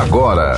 agora.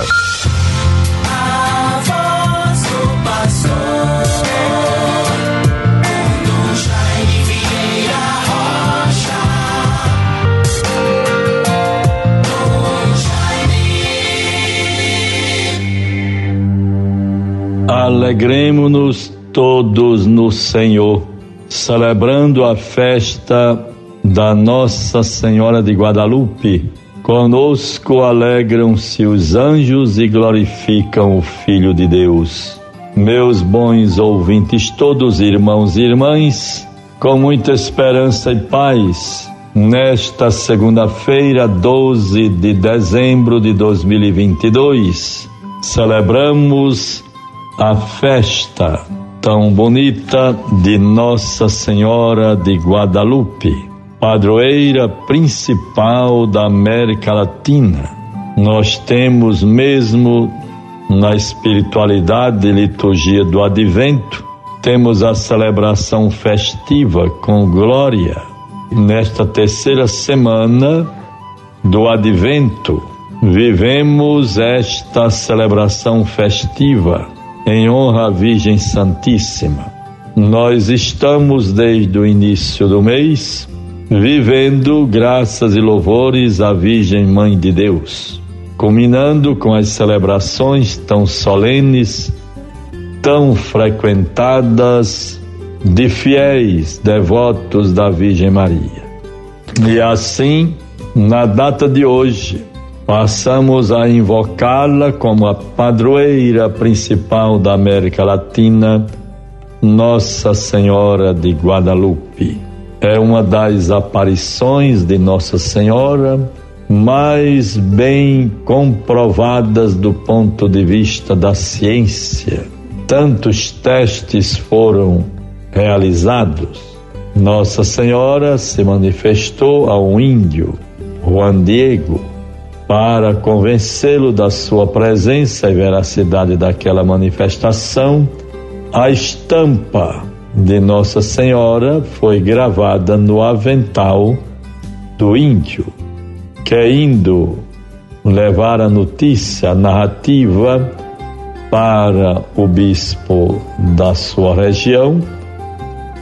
Alegremos-nos todos no Senhor, celebrando a festa da Nossa Senhora de Guadalupe. Conosco alegram-se os anjos e glorificam o Filho de Deus. Meus bons ouvintes, todos irmãos e irmãs, com muita esperança e paz, nesta segunda-feira, 12 de dezembro de 2022, celebramos a festa tão bonita de Nossa Senhora de Guadalupe, padroeira principal da América Latina. Nós temos mesmo na espiritualidade e liturgia do advento, temos a celebração festiva com glória. Nesta terceira semana do advento, vivemos esta celebração festiva em honra à Virgem Santíssima. Nós estamos desde o início do mês vivendo graças e louvores à Virgem Mãe de Deus, culminando com as celebrações tão solenes, tão frequentadas de fiéis devotos da Virgem Maria. E assim, na data de hoje, passamos a invocá-la como a padroeira principal da América Latina, Nossa Senhora de Guadalupe. É uma das aparições de Nossa Senhora mais bem comprovadas do ponto de vista da ciência. Tantos testes foram realizados. Nossa Senhora se manifestou a um índio, Juan Diego, para convencê-lo da sua presença e veracidade daquela manifestação, a estampa de Nossa Senhora foi gravada no avental do índio, que indo levar a notícia, a narrativa para o bispo da sua região,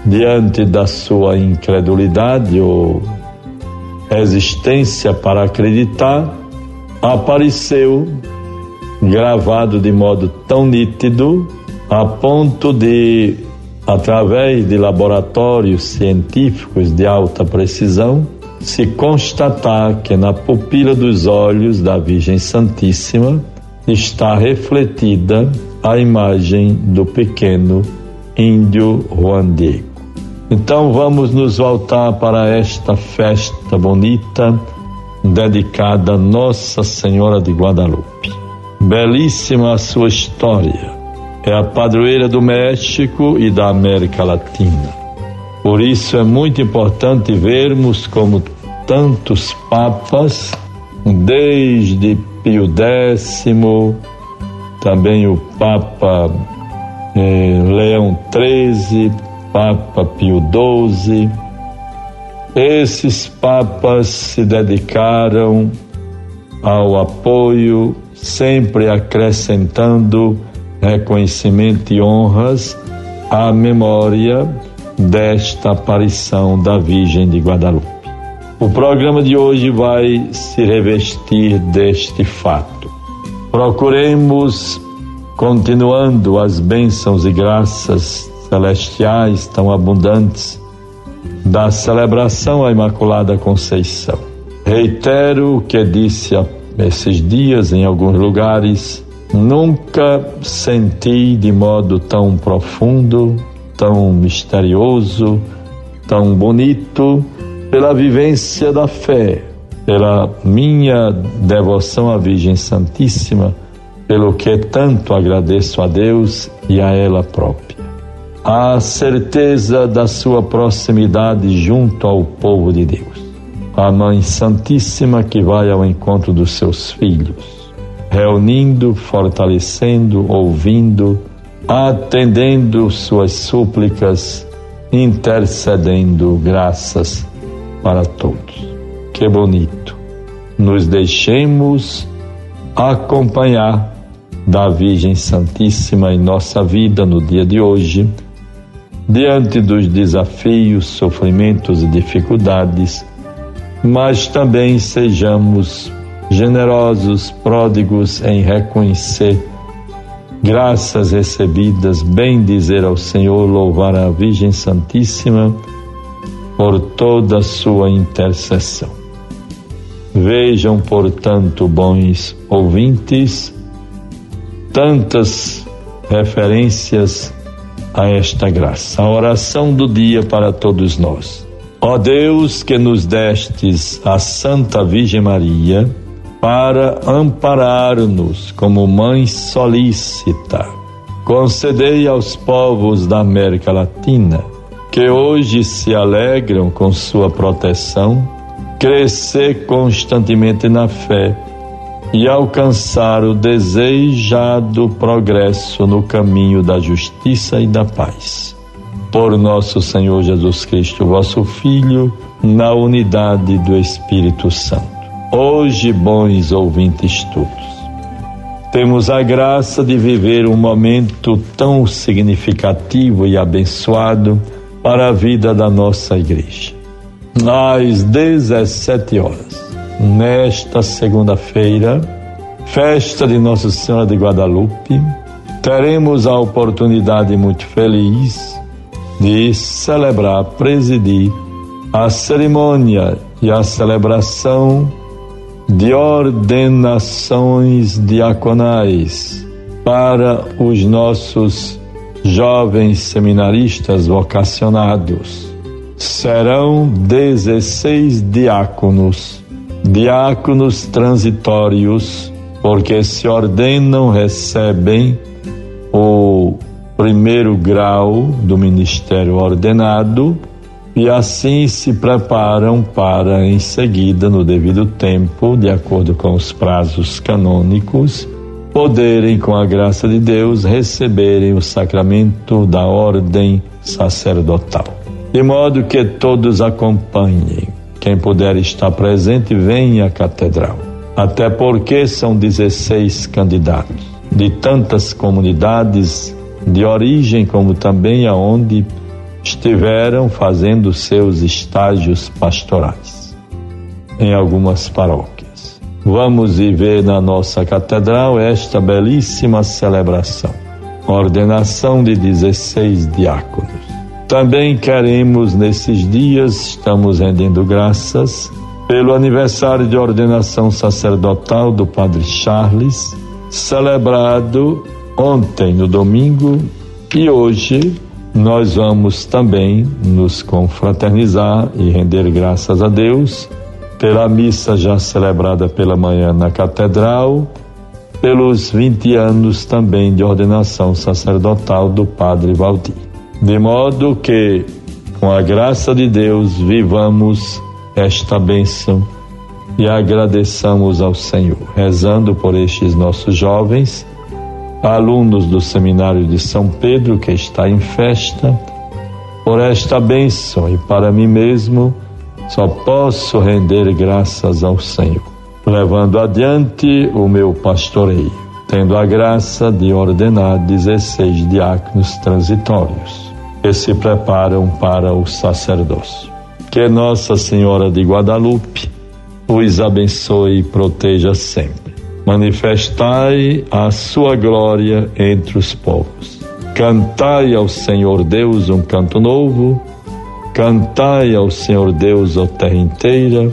diante da sua incredulidade ou resistência para acreditar, apareceu gravado de modo tão nítido a ponto de, através de laboratórios científicos de alta precisão, se constatar que na pupila dos olhos da Virgem Santíssima está refletida a imagem do pequeno índio Juan Diego. Então vamos nos voltar para esta festa bonita dedicada a Nossa Senhora de Guadalupe. Belíssima a sua história. É a padroeira do México e da América Latina. Por isso é muito importante vermos como tantos papas, desde Pio X, também o Papa eh, Leão XIII, Papa Pio XII, esses papas se dedicaram ao apoio, sempre acrescentando reconhecimento e honras à memória desta aparição da Virgem de Guadalupe. O programa de hoje vai se revestir deste fato. Procuremos, continuando as bênçãos e graças celestiais tão abundantes, da celebração à Imaculada Conceição. Reitero o que disse há esses dias em alguns lugares, nunca senti de modo tão profundo, tão misterioso, tão bonito, pela vivência da fé, pela minha devoção à Virgem Santíssima, pelo que tanto agradeço a Deus e a ela própria a certeza da sua proximidade junto ao povo de Deus. A Mãe Santíssima que vai ao encontro dos seus filhos, reunindo, fortalecendo, ouvindo, atendendo suas súplicas, intercedendo graças para todos. Que bonito! Nos deixemos acompanhar da Virgem Santíssima em nossa vida no dia de hoje, diante dos desafios, sofrimentos e dificuldades, mas também sejamos generosos, pródigos em reconhecer graças recebidas, bem dizer ao Senhor, louvar a Virgem Santíssima por toda a sua intercessão. Vejam, portanto, bons ouvintes, tantas referências a esta graça. A oração do dia para todos nós. Ó Deus, que nos destes a Santa Virgem Maria, para amparar-nos como mãe solícita, concedei aos povos da América Latina, que hoje se alegram com sua proteção, crescer constantemente na fé e alcançar o desejado progresso no caminho da justiça e da paz. Por nosso Senhor Jesus Cristo, vosso Filho, na unidade do Espírito Santo. Hoje, bons ouvintes todos, temos a graça de viver um momento tão significativo e abençoado para a vida da nossa igreja. Às 17 horas, nesta segunda-feira, festa de Nossa Senhora de Guadalupe, teremos a oportunidade muito feliz de celebrar, presidir a cerimônia e a celebração de ordenações diaconais para os nossos jovens seminaristas vocacionados. Serão 16 diáconos diáconos transitórios, porque se ordenam, recebem o primeiro grau do ministério ordenado e assim se preparam para, em seguida, no devido tempo, de acordo com os prazos canônicos, poderem, com a graça de Deus, receberem o sacramento da ordem sacerdotal. De modo que todos acompanhem quem puder estar presente, venha à catedral. Até porque são 16 candidatos de tantas comunidades de origem, como também aonde estiveram fazendo seus estágios pastorais em algumas paróquias. Vamos viver na nossa catedral esta belíssima celebração. Ordenação de 16 diáconos. Também queremos nesses dias, estamos rendendo graças pelo aniversário de ordenação sacerdotal do Padre Charles, celebrado ontem, no domingo, e hoje nós vamos também nos confraternizar e render graças a Deus pela missa já celebrada pela manhã na Catedral, pelos 20 anos também de ordenação sacerdotal do Padre Valdir de modo que, com a graça de Deus, vivamos esta bênção e agradeçamos ao Senhor, rezando por estes nossos jovens, alunos do Seminário de São Pedro, que está em festa, por esta bênção e para mim mesmo, só posso render graças ao Senhor, levando adiante o meu pastoreio, tendo a graça de ordenar 16 diáconos transitórios que se preparam para o sacerdócio. Que Nossa Senhora de Guadalupe os abençoe e proteja sempre. Manifestai a sua glória entre os povos. Cantai ao Senhor Deus um canto novo. Cantai ao Senhor Deus a terra inteira.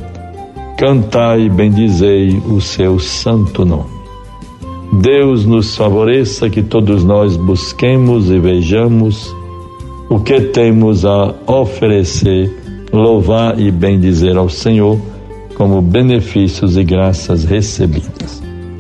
Cantai e bendizei o seu santo nome. Deus nos favoreça que todos nós busquemos e vejamos o que temos a oferecer, louvar e bendizer ao Senhor como benefícios e graças recebidas.